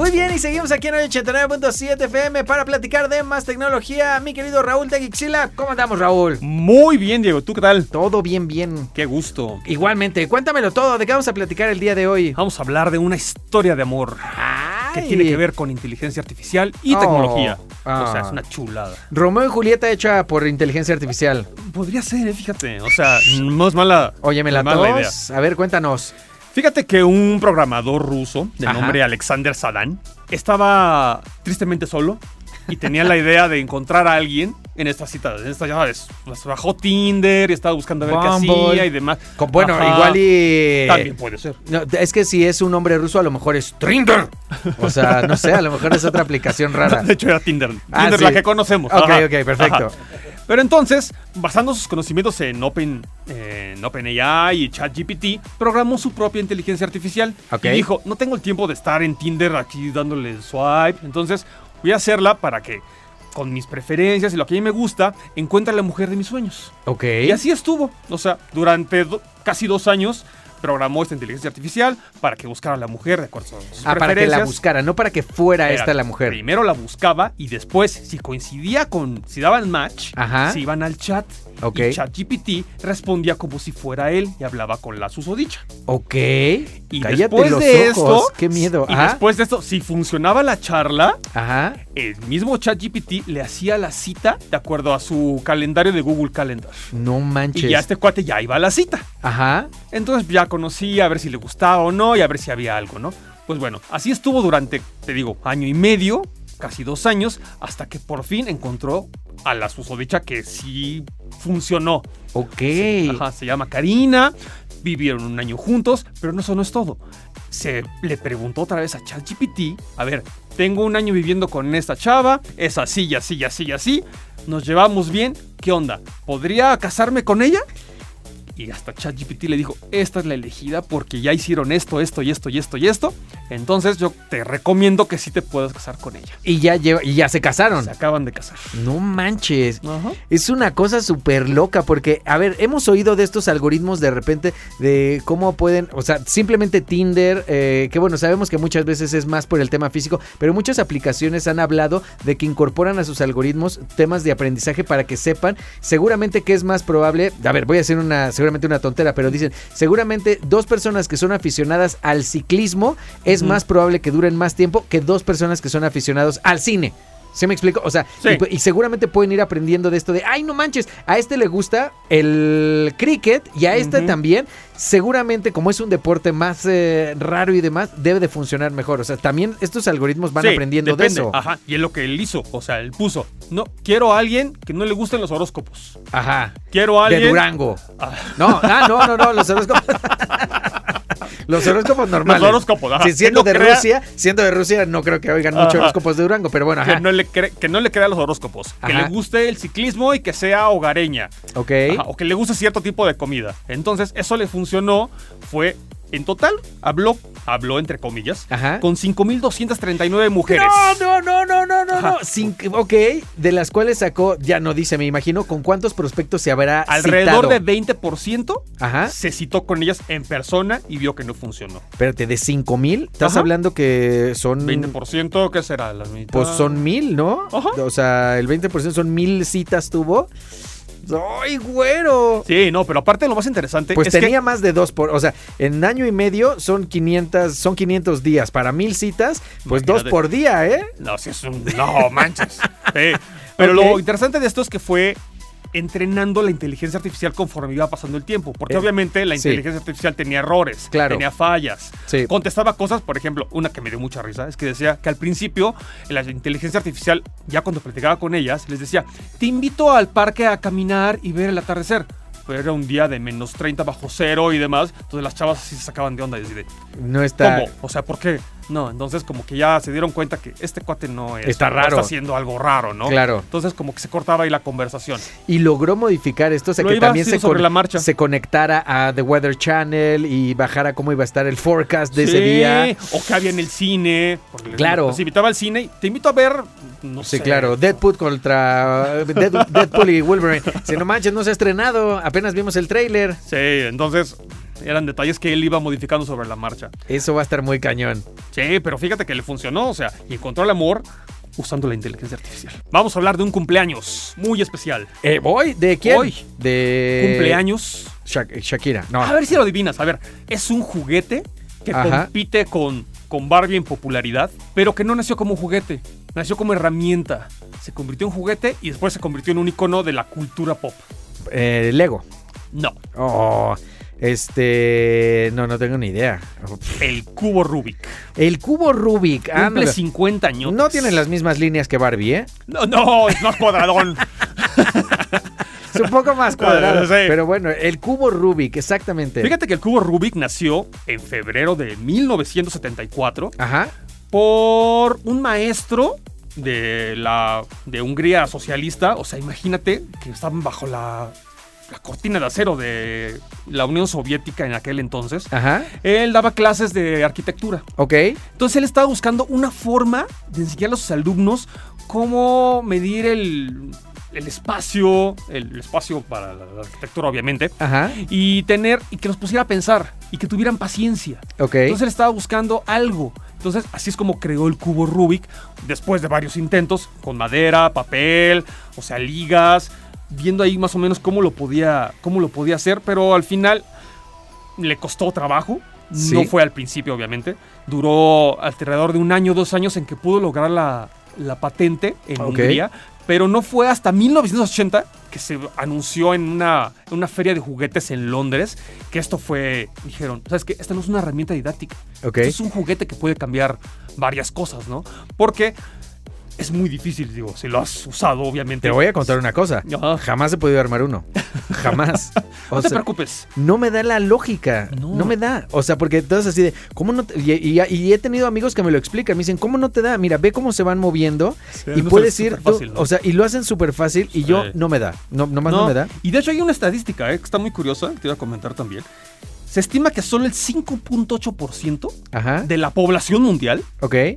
Muy bien, y seguimos aquí en el 89.7 FM para platicar de más tecnología. Mi querido Raúl Teguixila, ¿cómo andamos, Raúl? Muy bien, Diego. ¿Tú qué tal? Todo bien, bien. Qué gusto. Igualmente, cuéntamelo todo. ¿De qué vamos a platicar el día de hoy? Vamos a hablar de una historia de amor que tiene que ver con inteligencia artificial y Oh. tecnología. Ah. O sea, es una chulada. Romeo y Julieta hecha por inteligencia artificial. Podría ser, eh, fíjate. O sea, no es mala, Óyeme no la mala idea. A ver, cuéntanos. Fíjate que un programador ruso de Ajá. nombre Alexander Sadan estaba tristemente solo y tenía la idea de encontrar a alguien en estas citas. En estas, ya sabes, pues, bajó Tinder y estaba buscando a ver qué hacía y demás. Con- bueno, Ajá. igual y. También puede ser. No, es que si es un nombre ruso, a lo mejor es Trinder. O sea, no sé, a lo mejor es otra aplicación rara. De hecho, era Tinder. Ah, Tinder, sí. la que conocemos. Ok, Ajá. ok, perfecto. Ajá. Pero entonces, basando sus conocimientos en Open, eh, en OpenAI y ChatGPT, programó su propia inteligencia artificial. Y dijo, no tengo el tiempo de estar en Tinder aquí dándole swipe. Entonces, voy a hacerla para que, con mis preferencias y lo que a mí me gusta, encuentre a la mujer de mis sueños. Ok. Y así estuvo. O sea, durante do- casi dos años programó esta inteligencia artificial para que buscara a la mujer de acuerdo a sus Ah, para que la buscara, no para que fuera esta la mujer. Primero la buscaba y después, si coincidía con. Si daban match, Ajá. se iban al chat. Ok. Y ChatGPT respondía como si fuera él y hablaba con la susodicha. Ok. Y Cállate después los de ojos. esto. Qué miedo. Y Ajá. después de esto, si funcionaba la charla, Ajá. el mismo ChatGPT le hacía la cita de acuerdo a su calendario de Google Calendar. No manches. Y ya este cuate ya iba a la cita. Ajá. Entonces ya conocía a ver si le gustaba o no y a ver si había algo, ¿no? Pues bueno, así estuvo durante, te digo, año y medio, casi dos años, hasta que por fin encontró a la susodicha que sí funcionó. Ok. Ajá, se llama Karina, vivieron un año juntos, pero no eso no es todo. Se le preguntó otra vez a ChatGPT, a ver, tengo un año viviendo con esta chava, es así y así y así y así, nos llevamos bien, ¿qué onda? ¿Podría casarme con ella? Y hasta ChatGPT le dijo, esta es la elegida porque ya hicieron esto, esto y esto y esto y esto. Entonces yo te recomiendo que sí te puedas casar con ella. Y ya lleva, y ya se casaron. Se acaban de casar. No manches. Es una cosa súper loca porque, a ver, hemos oído de estos algoritmos de repente de cómo pueden, o sea, simplemente Tinder, eh, que bueno, sabemos que muchas veces es más por el tema físico, pero muchas aplicaciones han hablado de que incorporan a sus algoritmos temas de aprendizaje para que sepan seguramente que es más probable, a ver, voy a hacer una, seguramente una tontera, pero dicen, seguramente dos personas que son aficionadas al ciclismo es Ujú. más probable que duren más tiempo que dos personas que son aficionados al cine. ¿Se me explico? O sea, Sí. y, y seguramente pueden ir aprendiendo de esto de, ay, no manches, a este le gusta el cricket y a este también. Seguramente, como es un deporte más eh, raro y demás, debe de funcionar mejor. O sea, también estos algoritmos van Sí, aprendiendo depende. de eso. Ajá, y es lo que él hizo. O sea, él puso, no, quiero a alguien que no le gusten los horóscopos. Ajá. Quiero a alguien... De Durango. Ah. No, ah, no, no, no, los horóscopos. los horóscopos normales. Los horóscopos, ajá. Sí, siendo de crea- Rusia, siendo de Rusia, no creo que oigan mucho Ajá. horóscopos de Durango, pero bueno, ajá. Que no, le cre- que no le crea los horóscopos. Que le guste el ciclismo y que sea hogareña. Ok. Ajá, o que le guste cierto tipo de comida. Entonces, eso le funcionó. Fue, en total, habló, habló entre comillas, Ajá. con 5.239 mujeres. No, no, no, no, no, no, Ajá. no. Sin- ok, de las cuales sacó, ya no dice, me imagino, ¿con cuántos prospectos se habrá Alrededor citado? de 20% Ajá. se citó con ellas en persona y vio que no funcionó. Espérate, de 5 mil, estás Ajá. hablando que son... 20%, ¿qué será? La mitad. Pues son mil, ¿no? Ajá. O sea, el 20% son mil citas tuvo. ¡Ay, güero! Sí, no, pero aparte lo más interesante Pues es tenía que más de dos por, o sea, en año y medio son 500, son 500 días para mil citas, pues dos por día, ¿eh? No, si es un. No, manches. Sí. Pero lo interesante de esto es que fue entrenando la inteligencia artificial conforme iba pasando el tiempo. Porque Eh, obviamente la sí. inteligencia artificial tenía errores, Claro. tenía fallas. Sí. Contestaba cosas, por ejemplo, una que me dio mucha risa, es que decía que al principio la inteligencia artificial, ya cuando platicaba con ellas, les decía, te invito al parque a caminar y ver el atardecer. Pero era un día de menos 30 bajo cero y demás. Entonces las chavas así se sacaban de onda y No está. ¿Cómo? O sea, ¿por qué? No, entonces como que ya se dieron cuenta que este cuate no es, Está raro. está haciendo algo raro, ¿no? Claro. Entonces como que se cortaba ahí la conversación. Y logró modificar esto, o sea, Lo que iba también se, con- la marcha. se conectara a The Weather Channel y bajara cómo iba a estar el forecast de ese Sí, día. O que había en el cine. porque les- Claro. Los invitaba al cine. y Te invito a ver, no Sí, sé. claro. Deadpool contra Dead- Deadpool y Wolverine. Si no manches, no se ha estrenado. Apenas vimos el tráiler. Sí, entonces eran detalles que él iba modificando sobre la marcha. Eso va a estar muy cañón. Sí, pero fíjate que le funcionó, o sea, y encontró el amor usando la inteligencia artificial. Vamos a hablar de un cumpleaños muy especial. Eh, ¿Voy? ¿De quién? Hoy. De Cumpleaños. Sha- Shakira. No. A ver si lo adivinas. A ver, es un juguete que Ajá. compite con, con Barbie en popularidad, pero que no nació como juguete, nació como herramienta. Se convirtió en juguete y después se convirtió en un icono de la cultura pop. Eh, Lego. No, Oh, este. No, no tengo ni idea. el cubo Rubik. El cubo Rubik. Cumple ándale. 50 años. No tienen las mismas líneas que Barbie, ¿eh? No, no, es más cuadradón. Es un poco más cuadrado. Sí. Pero bueno, el cubo Rubik, exactamente. Fíjate que el cubo Rubik nació en febrero de 1974 Ajá. por un maestro de la de Hungría socialista. O sea, imagínate que estaban bajo la, la cortina de acero de la Unión Soviética en aquel entonces. Ajá. Él daba clases de arquitectura. Ok. Entonces él estaba buscando una forma de enseñarle a sus alumnos cómo medir el, el espacio, el espacio para la arquitectura obviamente, Ajá. y tener y que los pusiera a pensar y que tuvieran paciencia. Ok. Entonces él estaba buscando algo. Entonces así es como creó el cubo Rubik después de varios intentos con madera, papel, o sea, ligas, viendo ahí más o menos cómo lo podía cómo lo podía hacer, pero al final le costó trabajo. Sí. No fue al principio, obviamente. Duró alrededor de un año, dos años en que pudo lograr la, la patente en Ok. Hungría. Pero no fue hasta 1980 que se anunció en una, en una feria de juguetes en Londres que esto fue. Dijeron, ¿sabes qué? Esta no es una herramienta didáctica. Esto es un juguete que puede cambiar varias cosas, ¿no? Porque es muy difícil, digo, si lo has usado, obviamente. Te voy a contar una cosa. Ajá. Jamás he podido armar uno. Jamás. O No te preocupes. no me da la lógica. No. No. me da. O sea, porque entonces así de, ¿cómo no? te- y, y- y he tenido amigos que me lo explican. Me dicen, ¿cómo no te da? Mira, ve cómo se van moviendo y no, puedes es ir. tú- ¿no? O sea, y lo hacen súper fácil y yo no me da. No, nomás no, me da. Y de hecho hay una estadística eh, que está muy curiosa, que te iba a comentar también. Se estima que solo el 5.8% Ajá. de la población mundial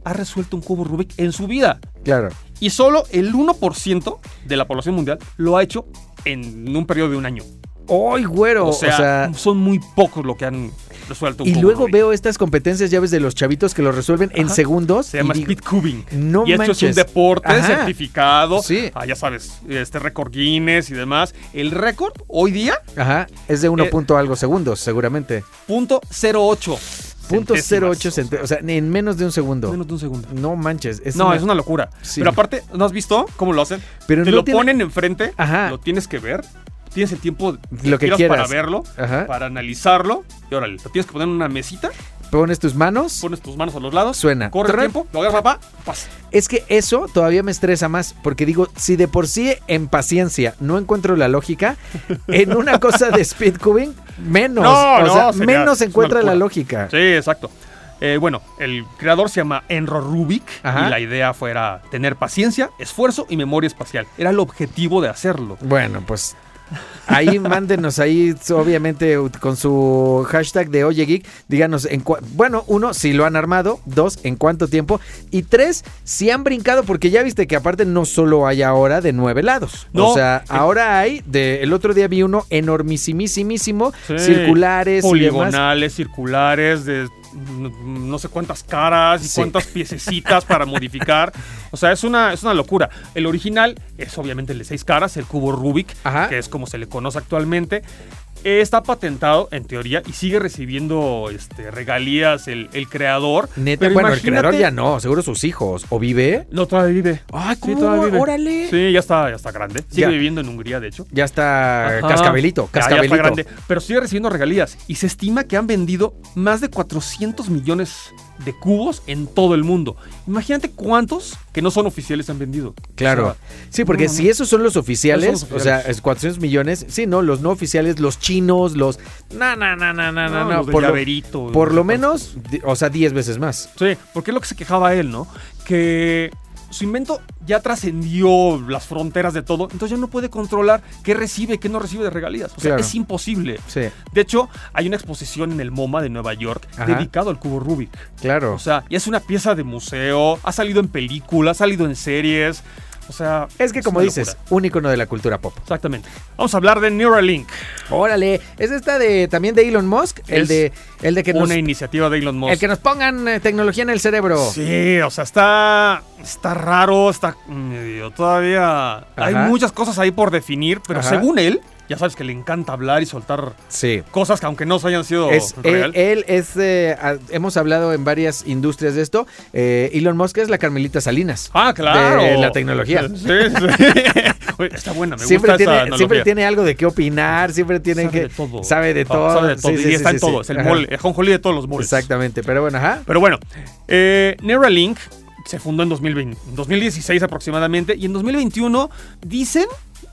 ha resuelto un cubo Rubik en su vida. Claro. Y solo el 1% de la población mundial lo ha hecho en un periodo de un año. ¡Ay, güero! O sea, son muy pocos los que han resuelto un y luego veo estas competencias, ya ves, de los chavitos que lo resuelven en segundos. Se llama digo, speed cubing. No y esto es un deporte Ajá. certificado. Sí. Ah, ya sabes, este récord Guinness y demás. El récord hoy día, Ajá, es de 1 Eh, punto algo segundos, seguramente. punto 08. Punto centésimas. 08 centésimos. O sea, en menos de un segundo. Menos de un segundo. No manches. Es no, una- es una locura. Sí. Pero aparte, ¿no has visto cómo lo hacen? Pero Te no lo tiene- ponen enfrente, Ajá. lo tienes que ver, tienes el tiempo Lo que quieras quieras. para verlo, Ajá. para analizarlo, y órale, lo tienes que poner en una mesita, Pones tus manos. pones tus manos a los lados, Suena. corre el tiempo, lo agarras, papá, pasa. Es que eso todavía me estresa más. Porque digo, si de por sí en paciencia no encuentro la lógica, en una cosa de speed cubing, menos. No, o no, sea, sería- menos encuentra la lógica. Sí, exacto. Eh, bueno, el creador se llama Enro Rubik Ajá. y la idea fuera tener paciencia, esfuerzo y memoria espacial. Era el objetivo de hacerlo. Bueno, pues ahí mándenos ahí, obviamente, con su hashtag de Oye Geek. Díganos, en bueno, uno, si lo han armado. Dos, en cuánto tiempo. Y tres, si han brincado, porque ya viste que aparte no solo hay ahora de nueve lados. No. o sea, Eh. ahora hay, de, el otro día vi uno enormisimísimo, Sí. circulares y demás. Poligonales, circulares, de no sé cuántas caras y Sí. cuántas piececitas para modificar. O sea, es una, es una locura. El original es obviamente el de seis caras, el cubo Rubik, Ajá. que es como se le conoce actualmente. Está patentado en teoría y sigue recibiendo este, regalías el, el creador. Neta, Pero bueno, el creador ya no, seguro sus hijos. ¿O vive? No, todavía vive. Ay, Sí, ¿cómo? todavía vive. Órale. Sí, ya está, ya está grande. Sigue Ya. viviendo en Hungría, de hecho. Ya está Ajá. cascabelito, Ya- ya cascabelito. está grande, pero sigue recibiendo regalías y se estima que han vendido más de 400 millones de cubos en todo el mundo. Imagínate cuántos que no son oficiales han vendido. Claro. O sea, sí, porque no, no. si esos son los oficiales, Esos son los o sea, es 400 millones, sí, no, los no oficiales, los chinos, los... No, no, no, no, no, no, los por, lo, llaverito, por lo menos, o sea, 10 veces más. Sí, porque es lo que se quejaba él, ¿no? Que su invento ya trascendió las fronteras de todo, entonces ya no puede controlar qué recibe, qué no recibe de regalías. O sea, Claro. es imposible. Sí, De hecho, hay una exposición en el MoMA de Nueva York Ajá. dedicado al cubo Rubik. claro. O sea, y es una pieza de museo, ha salido en películas, ha salido en series. O sea, es que como dices, locura. un icono de la cultura pop. Exactamente. Vamos a hablar de Neuralink, Órale, es esta de también de Elon Musk, el Es de el de que nos una iniciativa de Elon Musk. el que nos pongan eh, tecnología en el cerebro. Sí, o sea, está, está raro, está medio todavía... Hay muchas cosas ahí por definir, pero Ajá. según él, ya sabes que le encanta hablar y soltar Sí. cosas que aunque no se hayan sido Es, él, real. él es, eh, hemos hablado en varias industrias de esto. eh, Elon Musk es la Carmelita Salinas. ah, claro. de la tecnología. Sí, sí. Está buena, me siempre gusta tiene, esa analogía. siempre tiene algo de qué opinar, siempre tiene sabe que de todo. sabe de Ah, todo, sabe de todo. Sí, y está en todo. Es el Ajá. mole, el de todos los moles. Exactamente, pero bueno, ajá. Pero bueno, eh, Neuralink se fundó en 2020, en 2016 aproximadamente y en 2021 dicen,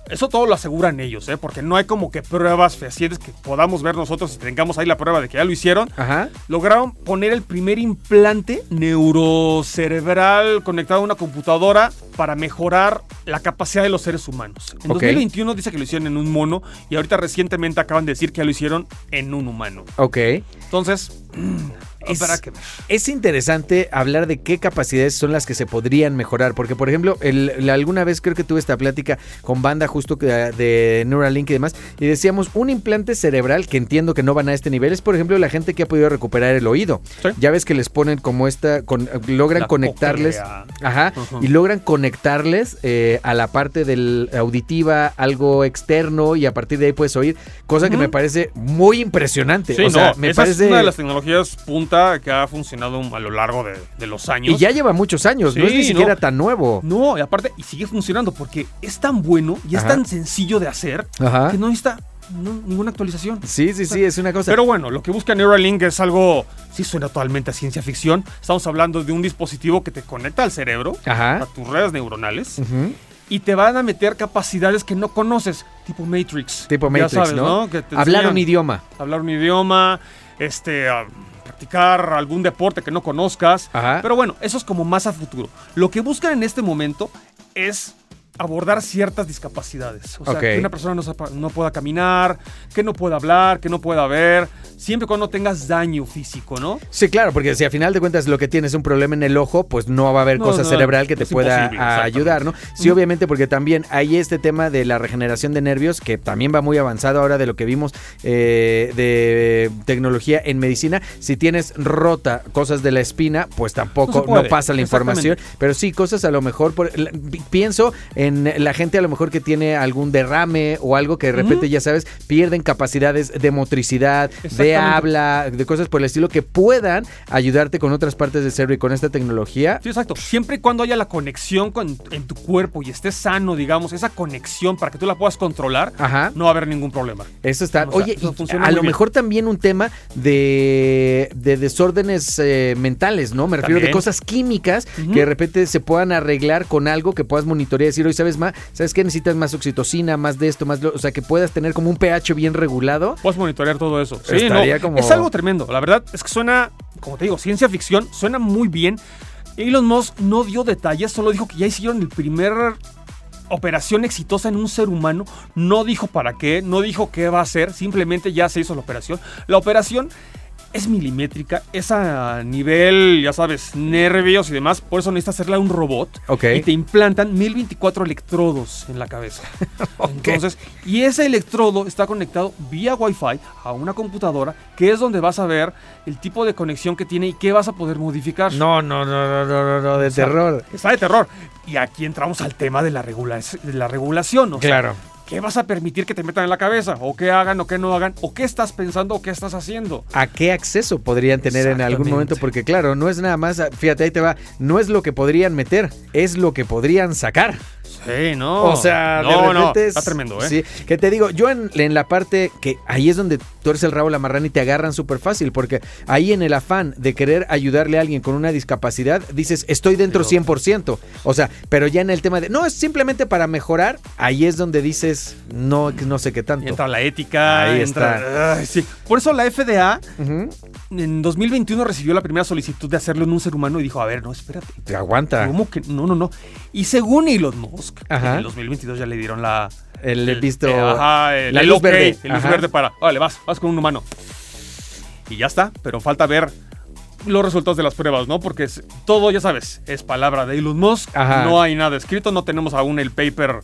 eso todo lo aseguran ellos, ¿eh? porque no hay como que pruebas fehacientes que podamos ver nosotros y tengamos ahí la prueba de que ya lo hicieron. Ajá. Lograron poner el primer implante neurocerebral conectado a una computadora para mejorar la capacidad de los seres humanos. En Ok. 2021 dice que lo hicieron en un mono y ahorita recientemente acaban de decir que ya lo hicieron en un humano. Ok. Entonces, Es- que ver. Es interesante hablar de qué capacidades son las que se podrían mejorar, porque por ejemplo, el- alguna vez creo que tuve esta plática con banda justo de Neuralink y demás, y decíamos, un implante cerebral, que entiendo que no van a este nivel, es por ejemplo la gente que ha podido recuperar el oído. Sí. Ya ves que les ponen como esta, con- logran La conectarles, ajá, y logran conectarles eh, a la parte del auditiva, algo externo, y a partir de ahí puedes oír, cosa que me parece muy impresionante. Sí, o sea, no, me esa parece... es una de las tecnologías punta que ha funcionado a lo largo de, de los años. Y ya lleva muchos años, no es Sí, ni siquiera no. tan nuevo. No, y aparte, y sigue funcionando porque es tan bueno y es Ajá. tan sencillo de hacer Ajá. que no necesita no- ninguna actualización. Sí, sí, sí, es una cosa. Pero bueno, lo que busca Neuralink es algo, sí suena totalmente a ciencia ficción. Estamos hablando de un dispositivo que te conecta al cerebro, a Ajá. tus redes neuronales, Ujú. y te van a meter capacidades que no conoces, tipo Matrix. Tipo Ya Matrix, sabes, ¿no? Que te Hablar enseñan un idioma. hablar un idioma, este, a practicar algún deporte que no conozcas. Ajá. Pero bueno, eso es como más a futuro. Lo que buscan en este momento es abordar ciertas discapacidades. O sea, que una persona no, no pueda caminar, que no pueda hablar, que no pueda ver, siempre cuando tengas daño físico, ¿no? Sí, claro, porque si a final de cuentas lo que tienes es un problema en el ojo, pues no va a haber No, cosa no, cerebral que te pueda ayudar, ¿no? Sí, obviamente, porque también hay este tema de la regeneración de nervios, que también va muy avanzado ahora de lo que vimos eh, de tecnología en medicina. Si tienes rota cosas de la espina, pues tampoco No pasa la información. Pero sí, cosas a lo mejor, por, pienso en la gente a lo mejor que tiene algún derrame o algo que de repente, ya sabes, pierden capacidades de motricidad, de habla, de cosas por el estilo que puedan ayudarte con otras partes del cerebro y con esta tecnología. Sí, exacto. Siempre y cuando haya la conexión con, en tu cuerpo y estés sano, digamos, esa conexión para que tú la puedas controlar, Ajá. no va a haber ningún problema. Eso está. O sea, Oye, eso y funciona a lo bien. mejor también un tema de, de desórdenes eh, mentales, ¿no? Me refiero de También. cosas químicas que de repente se puedan arreglar con algo que puedas monitorear y decir, ¿sabes más? ¿Sabes qué? Necesitas más oxitocina, más de esto, más lo. O sea, que puedas tener como un pH bien regulado. Puedes monitorear todo eso. Sí, Estaría no, como- Es algo tremendo. La verdad es que suena, como te digo, ciencia ficción, suena muy bien. Elon Musk no dio detalles, solo dijo que ya hicieron el primer operación exitosa en un ser humano. No dijo para qué, no dijo qué va a hacer, simplemente ya se hizo la operación. La operación es milimétrica, es a nivel, ya sabes, nervios y demás. Por eso necesitas hacerla un robot. Ok. Y te implantan 1024 electrodos en la cabeza. Entonces, y ese electrodo está conectado vía Wi-Fi a una computadora, que es donde vas a ver el tipo de conexión que tiene y qué vas a poder modificar. No, no, no, no, no, no, no, de O sea, terror. Está de terror. Y aquí entramos al tema de la, regula- de la regulación. O sea, Claro. ¿Qué vas a permitir que te metan en la cabeza? ¿O qué hagan o qué no hagan? ¿O qué estás pensando o qué estás haciendo? ¿A qué acceso podrían tener en algún momento? Porque claro, no es nada más, fíjate, ahí te va, no es lo que podrían meter, es lo que podrían sacar. Sí, no. O sea, no, de no, repente está es- tremendo, ¿eh? Sí, que te digo, yo en, en la parte que ahí es donde tú eres el rabo la marrana y te agarran súper fácil, porque ahí en el afán de querer ayudarle a alguien con una discapacidad, dices, estoy dentro Pero- 100%. O sea, pero ya en el tema de, no, es simplemente para mejorar, ahí es donde dices, no, no sé qué Y tanto. entra la ética, Ahí entra. Ay, sí. Por eso la FDA en 2021 recibió la primera solicitud de hacerlo en un ser humano y dijo, a ver, no, espérate. Te aguanta. ¿Cómo que? No, no, no. Y según Elon Musk, Ajá. en el 2022 ya le dieron la... El, visto. eh, ajá, el, la el luz verde. El luz Ajá. verde para... Vale, vas, vas con un humano. Y ya está, pero falta ver los resultados de las pruebas, ¿no? Porque es- todo, ya sabes, es palabra de Elon Musk. Ajá. No hay nada escrito, no tenemos aún el paper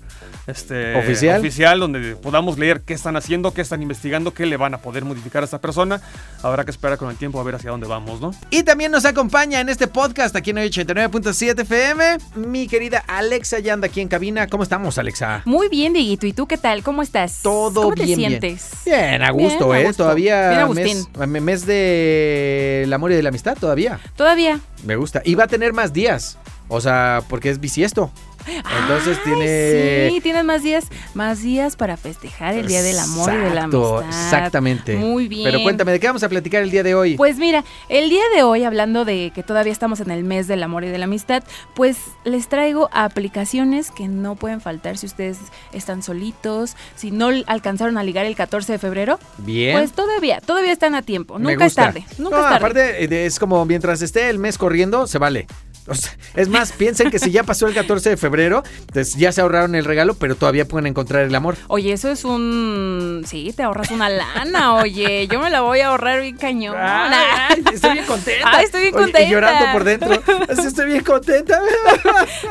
este, ¿Oficial? oficial donde podamos leer qué están haciendo, qué están investigando, qué le van a poder modificar a esta persona. Habrá que esperar con el tiempo a ver hacia dónde vamos, ¿no? Y también nos acompaña en este podcast aquí en 89.7 FM mi querida Alexa ya anda aquí en cabina. ¿Cómo estamos, Alexa? Muy bien, Dieguito. ¿Y tú qué tal? ¿Cómo estás? Todo ¿Cómo te bien, bien. sientes? Bien, a gusto, Bien, a ¿eh? gusto. Todavía Bien, mes, Agustín. mes de el amor y de la amistad, todavía. Todavía. Me gusta. Y va a tener más días. O sea, porque es bisiesto. Entonces tiene... Sí, tienes más días, más días para festejar el Día del Amor y de la Amistad. Exactamente. Muy bien. Pero cuéntame, ¿de qué vamos a platicar el día de hoy? Pues mira, el día de hoy, hablando de que todavía estamos en el mes del amor y de la amistad, pues les traigo aplicaciones que no pueden faltar si ustedes están solitos, si no alcanzaron a ligar el 14 de febrero, Bien. pues todavía, todavía están a tiempo. Nunca es tarde, nunca No, es tarde. aparte eh, es como mientras esté el mes corriendo, se vale. O sea, es más, piensen que si ya pasó el 14 de febrero, pues ya se ahorraron el regalo, pero todavía pueden encontrar el amor. Oye, eso es un... Sí, te ahorras una lana, oye. Yo me la voy a ahorrar bien cañón. Ay, estoy bien contenta. Ay, estoy bien Oye, contenta. y llorando por dentro. Así estoy bien contenta.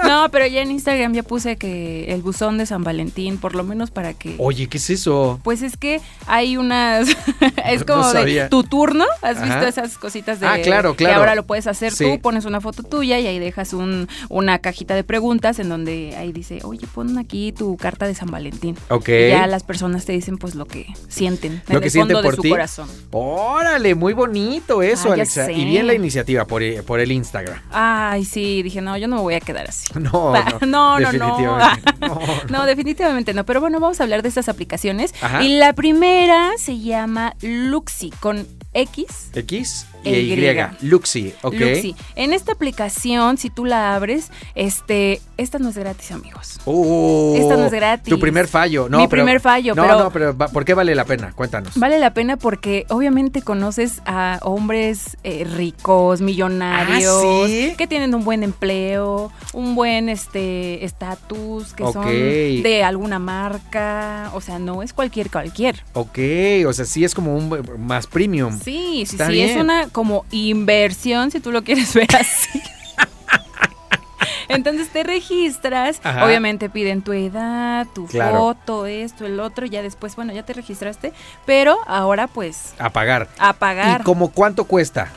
No, pero ya en Instagram ya puse que el buzón de San Valentín, por lo menos para que... Oye, ¿qué es eso? Pues es que hay unas... es No como de tu turno. ¿Has visto esas cositas de... Ah, claro, claro. Que ahora lo puedes hacer Sí. tú, pones una foto tuya y ahí dejas un, una cajita de preguntas en donde ahí dice, oye, pon aquí tu carta de San Valentín. Ok. Y ya las personas te dicen pues lo que sienten. Lo en que el sienten fondo por de su ti. corazón. Órale, muy bonito eso, Ah, Alexa. Y bien la iniciativa por, por el Instagram. Ay, sí, dije, no, yo no me voy a quedar así. No, Pa- no, no, no, no. definitivamente. No, No, definitivamente no. Pero bueno, vamos a hablar de estas aplicaciones. Ajá. Y la primera se llama Luxi con X. X y. Luxi, ok. Luxi. En esta aplicación, si tú la abres, este, esta no es gratis, amigos. Uh, Esta no es gratis. Tu primer fallo. No, Mi pero- primer fallo, no, pero- No, pero ¿por qué vale la pena? Cuéntanos. Vale la pena porque obviamente conoces a hombres eh, ricos, millonarios, ¿Ah, sí? que tienen un buen empleo, un buen este estatus, que son de alguna marca, o sea, no es cualquier cualquier. Ok, o sea, sí es como un más premium. Sí, sí, Está sí, es bien. una como inversión si tú lo quieres ver así. Entonces te registras, Ajá. obviamente piden tu edad, tu Claro. foto, esto, el otro, ya después, bueno, ya te registraste, pero ahora pues A pagar. a pagar. ¿Y como cuánto cuesta?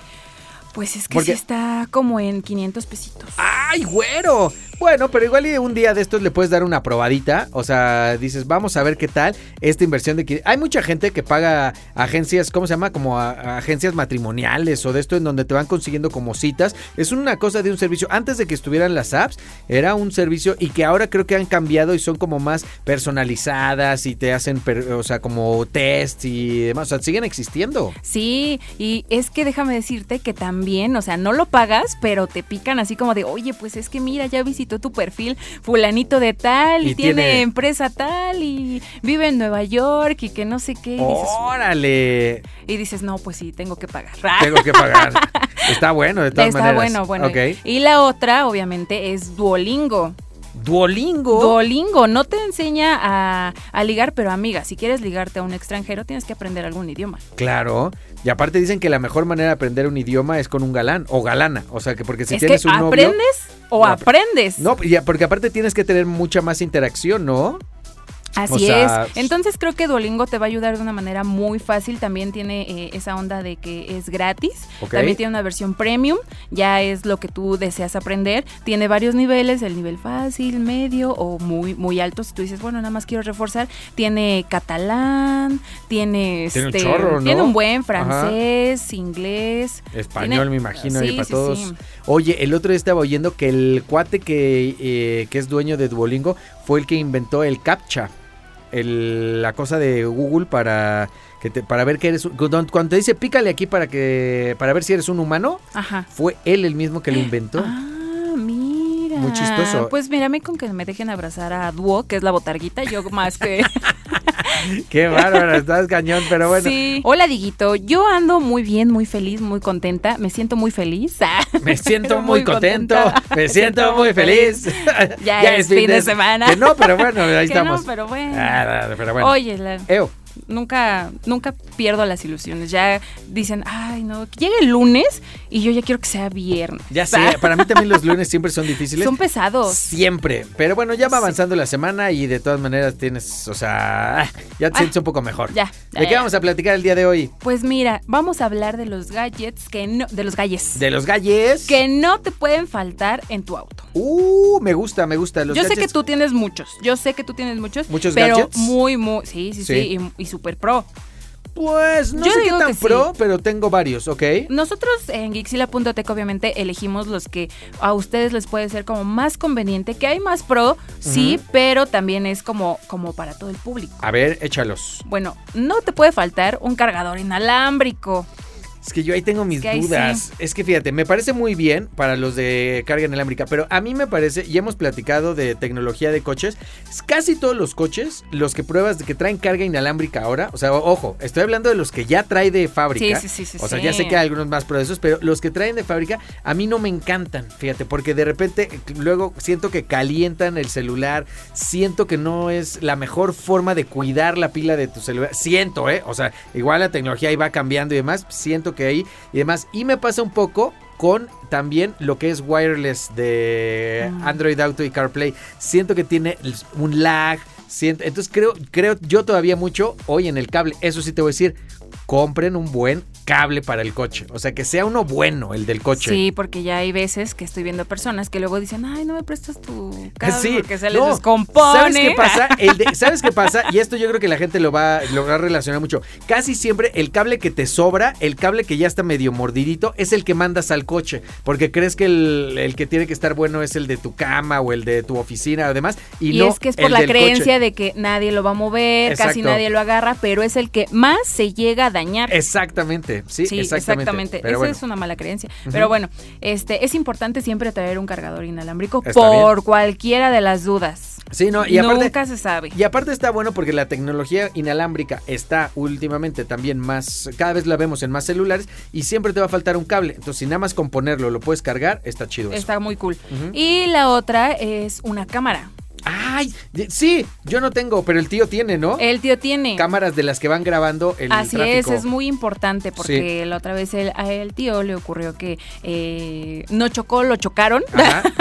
Pues es que Porque- sí está como en 500 pesitos. ¡Ay, güero! Bueno, pero igual y un día de estos le puedes dar una probadita. O sea, dices, vamos a ver qué tal esta inversión de que hay mucha gente que paga agencias, ¿cómo se llama? Como a- agencias matrimoniales o de esto en donde te van consiguiendo como citas. Es una cosa de un servicio. Antes de que estuvieran las apps, era un servicio y que ahora creo que han cambiado y son como más personalizadas y te hacen, per- o sea, como test y demás. O sea, siguen existiendo. Sí, y es que déjame decirte que también, o sea, no lo pagas, pero te pican así como de, oye, pues es que mira, ya visitó tu perfil fulanito de tal y, Y tiene, tiene- empresa tal y vive en Nueva York y que no sé qué. Y dices, ¡Órale! y dices, no, pues sí, tengo que pagar. Tengo que pagar. Está bueno, de todas Está maneras. bueno, bueno. Ok. Y la otra, obviamente, es Duolingo. Duolingo. Duolingo no te enseña a, a ligar, pero amiga, si quieres ligarte a un extranjero, tienes que aprender algún idioma. Claro. Y aparte dicen que la mejor manera de aprender un idioma es con un galán o galana. O sea, que porque si es que tienes un novio. aprendes o No, aprendes. No, ya, porque aparte tienes que tener mucha más interacción, ¿no? Así O sea, es. Entonces creo que Duolingo te va a ayudar de una manera muy fácil. También tiene eh, esa onda de que es gratis. También tiene una versión premium. Ya es lo que tú deseas aprender. Tiene varios niveles, el nivel fácil, medio o muy, muy alto. Si tú dices, bueno, nada más quiero reforzar. Tiene catalán, tiene, Tiene un este, chorro, ¿no? tiene un buen Ajá. francés, inglés. Español, Tiene- me imagino, sí, y para sí, todos. sí. Oye, el otro día estaba oyendo que el cuate que, eh, que es dueño de Duolingo fue el que inventó el CAPTCHA. El- la cosa de Google para que te- para ver que eres un- cuando cuando te dice pícale aquí para que para ver si eres un humano Ajá. fue él el mismo que lo inventó Ah, mira. Muy chistoso. Pues mírame con que me dejen abrazar a Duo, que es la botarguita, yo más que... qué bárbaro estás cañón pero bueno Sí. Hola, Diguito. Yo ando muy bien, muy feliz, muy contenta. Me siento muy feliz. Me siento muy, Muy contento contenta. me siento muy feliz Ya es fin de semana. que no pero bueno ahí Que estamos no, pero bueno. Ah, pero bueno Oye, la- Eo, nunca, nunca pierdo las ilusiones. Ya dicen, ay, no, llegue el lunes y yo ya quiero que sea viernes. ya sé para mí también los lunes siempre son difíciles Son pesados. Siempre. Pero bueno, ya va Sí. avanzando la semana y de todas maneras tienes, o sea, ya te Ah. sientes un poco mejor. Ya, ya, ¿De qué ya. vamos a platicar el día de hoy? Pues mira, vamos a hablar de los gadgets que no, de los galles. De los galles. que no te pueden faltar en tu auto. Uh, me gusta, me gusta. Los yo sé que tú tienes muchos, yo sé que tú tienes muchos, ¿Muchos pero gadgets? muy, muy, sí, sí, sí, Sí. y, y super pro. Pues no Yo sé qué tan sí. pro, pero tengo varios, ¿ok? Nosotros en Gixila.tech obviamente elegimos los que a ustedes les puede ser como más conveniente, que hay más pro, sí, pero también es como, como para todo el público. A ver, échalos. Bueno, no te puede faltar un cargador inalámbrico. Es que yo ahí tengo mis que dudas. Es que fíjate, me parece muy bien para los de carga inalámbrica, pero a mí me parece, y hemos platicado de tecnología de coches, es casi todos los coches, los que pruebas de que traen carga inalámbrica ahora, o sea, ojo, estoy hablando de los que ya trae de fábrica. Sí, sí, sí, sí, O sea, sí. ya sé que hay algunos más pro de esos, pero los que traen de fábrica a mí no me encantan, fíjate, porque de repente eh, luego siento que calientan el celular, siento que no es la mejor forma de cuidar la pila de tu celular, siento, ¿eh? O sea, igual la tecnología ahí va cambiando y demás, siento que ahí y demás, y me pasa un poco con también lo que es wireless de Mm. Android Auto y CarPlay, siento que tiene un lag, siento, entonces creo, creo yo todavía mucho hoy en el cable, eso sí te voy a decir, compren un buen cable para el coche. O sea, que sea uno bueno el del coche. Sí, porque ya hay veces que estoy viendo personas que luego dicen, ay, no me prestas tu cable Sí, porque se les no, descompone. ¿Sabes qué pasa? El de- ¿Sabes qué pasa? Y esto yo creo que la gente lo va, lo va a relacionar mucho. Casi siempre el cable que te sobra, el cable que ya está medio mordidito, es el que mandas al coche. Porque crees que el, el que tiene que estar bueno es el de tu cama o el de tu oficina o demás. Y, Y, no es que es por la creencia coche. de que nadie lo va a mover, casi nadie lo agarra, pero es el que más se llega a dañar. Exactamente, sí, Sí, exactamente. exactamente. Pero Esa bueno. es una mala creencia. Pero bueno, este es importante siempre traer un cargador inalámbrico Está por cualquiera de las dudas. Sí, no, y aparte, Nunca se sabe. Y aparte está bueno porque la tecnología inalámbrica está últimamente también más, cada vez la vemos en más celulares y siempre te va a faltar un cable. Entonces, si nada más con ponerlo lo puedes cargar, está chido eso. Está muy cool. Y la otra es una cámara. Ay, sí, yo no tengo, pero el tío tiene, ¿no? El tío tiene. Cámaras de las que van grabando el Así tráfico. es, es muy importante porque la otra vez el- a el tío le ocurrió que eh, no chocó, lo chocaron. Ajá.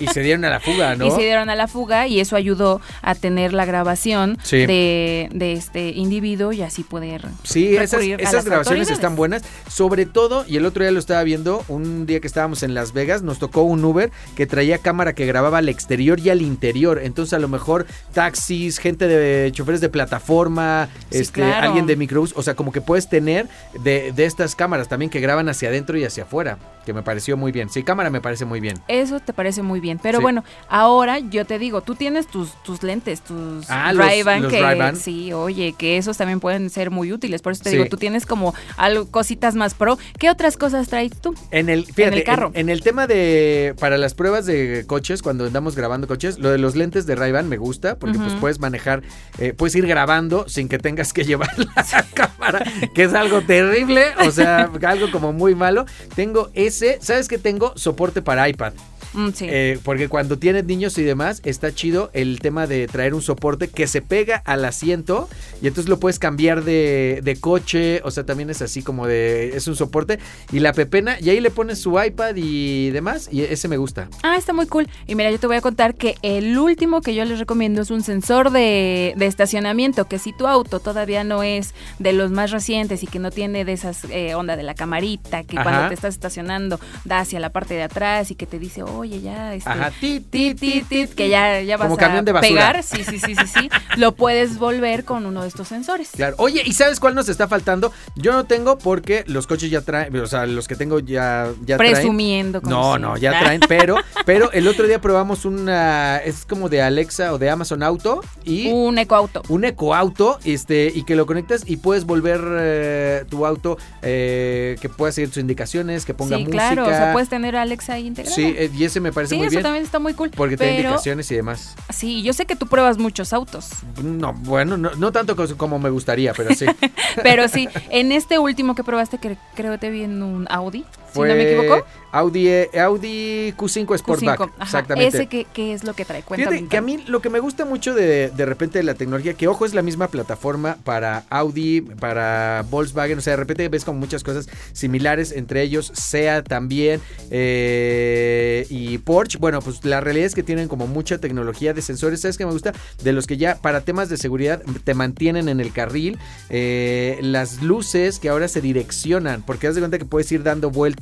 Y se dieron a la fuga, ¿no? Y se dieron a la fuga y eso ayudó a tener la grabación Sí. de, de este individuo y así poder Sí, esas, esas grabaciones están buenas. Sobre todo, y el otro día lo estaba viendo, un día que estábamos en Las Vegas, nos tocó un Uber que traía cámara que grababa al exterior y al interior. Entonces, a lo mejor taxis, gente de choferes de plataforma, Sí, este, claro. alguien de microbús. O sea, como que puedes tener de, de estas cámaras también que graban hacia adentro y hacia afuera. Que me pareció muy bien. Sí, cámara me parece muy bien. Eso te parece muy bien. Pero Sí. bueno, ahora yo te digo, tú tienes tus, tus lentes, tus Ah, los- Ray-Ban, que sí, oye, que esos también pueden ser muy útiles. Por eso te Sí. digo, tú tienes como algo, cositas más pro. ¿Qué otras cosas traes tú? En el, fíjate, el carro. En, en el tema de para las pruebas de coches, cuando andamos grabando coches, lo de los lentes de Ray-Ban me gusta porque pues puedes manejar, eh, puedes ir grabando sin que tengas que llevar la cámara, que es algo terrible, o sea, algo como muy malo. Tengo ese, ¿sabes qué tengo? Soporte para iPad. Mm, sí. Eh, porque cuando tienes niños y demás, está chido el tema de traer un soporte que se pega al asiento y entonces lo puedes cambiar de, de coche. O sea, también es así como de. Es un soporte. Y la pepena, y ahí le pones su iPad y demás. Y ese me gusta. Ah, está muy cool. Y mira, yo te voy a contar que el último que yo les recomiendo es un sensor de, de estacionamiento, que si tu auto todavía no es de los más recientes y que no tiene de esas eh, onda de la camarita, que Ajá. cuando te estás estacionando da hacia la parte de atrás y que te dice, oye, ya, este, Ajá, tit, tit, tit, tit, que ya, ya vas Como a camión de basura. pegar, sí, sí, sí, sí, sí, lo puedes volver con uno de estos sensores. Claro. Oye, ¿y sabes cuál nos está faltando? Yo no tengo porque los coches ya traen, o sea, los que tengo ya, ya traen. Presumiendo. No, no, ya traen, pero, pero el otro día probamos una, es como de Alexa o de Amazon Auto y Un ecoauto. un ecoauto, este, y que lo conectas y puedes volver eh, tu auto, eh, que pueda seguir tus indicaciones, que ponga Sí, música. claro, o sea, puedes tener a Alexa ahí integrada. Sí, eh, y ese me parece Sí, muy eso bien. también está muy cool. Porque tiene pero, indicaciones y demás. Sí, yo sé que tú pruebas muchos autos. No, bueno, no, no tanto co- como me gustaría, pero sí. Pero sí, en este último que probaste, que creo te vi en un Audi, Fue si no me equivoco. Audi, Audi Q5 Sportback. Q5. Ajá, Exactamente. Ese que, que es lo que trae. Cuéntame. Fíjate que a mí lo que me gusta mucho de, de repente de la tecnología, que ojo es la misma plataforma para Audi, para Volkswagen, o sea, de repente ves como muchas cosas similares entre ellos, SEA también eh, y Porsche. Bueno, pues la realidad es que tienen como mucha tecnología de sensores, ¿sabes qué me gusta? De los que ya para temas de seguridad te mantienen en el carril, eh, las luces que ahora se direccionan, porque haz de cuenta que puedes ir dando vueltas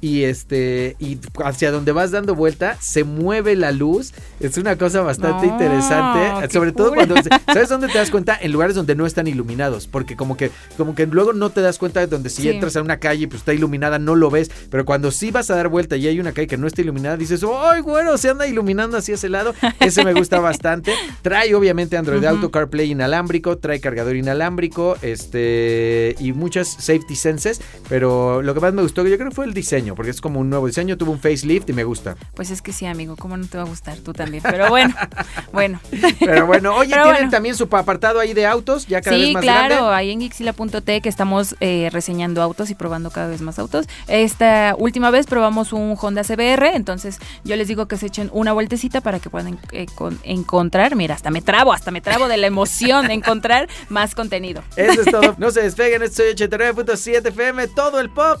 y este y hacia donde vas dando vuelta se mueve la luz. Es una cosa bastante No, interesante sobre todo cuando sabes dónde te das cuenta en lugares donde no están iluminados porque como que como que luego no te das cuenta de donde si Sí. entras a una calle pues está iluminada no lo ves pero cuando sí vas a dar vuelta y hay una calle que no está iluminada dices ay bueno se anda iluminando así ese lado ese me gusta bastante. Trae obviamente Android. Auto CarPlay inalámbrico trae cargador inalámbrico este y muchas safety senses pero lo que más me gustó yo creo que fue el diseño porque es como un nuevo diseño tuvo un facelift y me gusta Pues es que sí, amigo, ¿cómo no te va a gustar? Tú también. Pero bueno, bueno. pero bueno oye Pero tienen bueno. también su apartado ahí de autos ya cada vez más claro, grande ahí en Gixila.t que estamos eh, reseñando autos y probando cada vez más autos. Esta última vez probamos un Honda CBR, entonces yo les digo que se echen una vueltecita para que puedan eh, con- encontrar, mira, hasta me trabo, hasta me trabo de la emoción de encontrar más contenido. Eso es todo. No se despeguen, esto es 89.7 FM, todo el pop,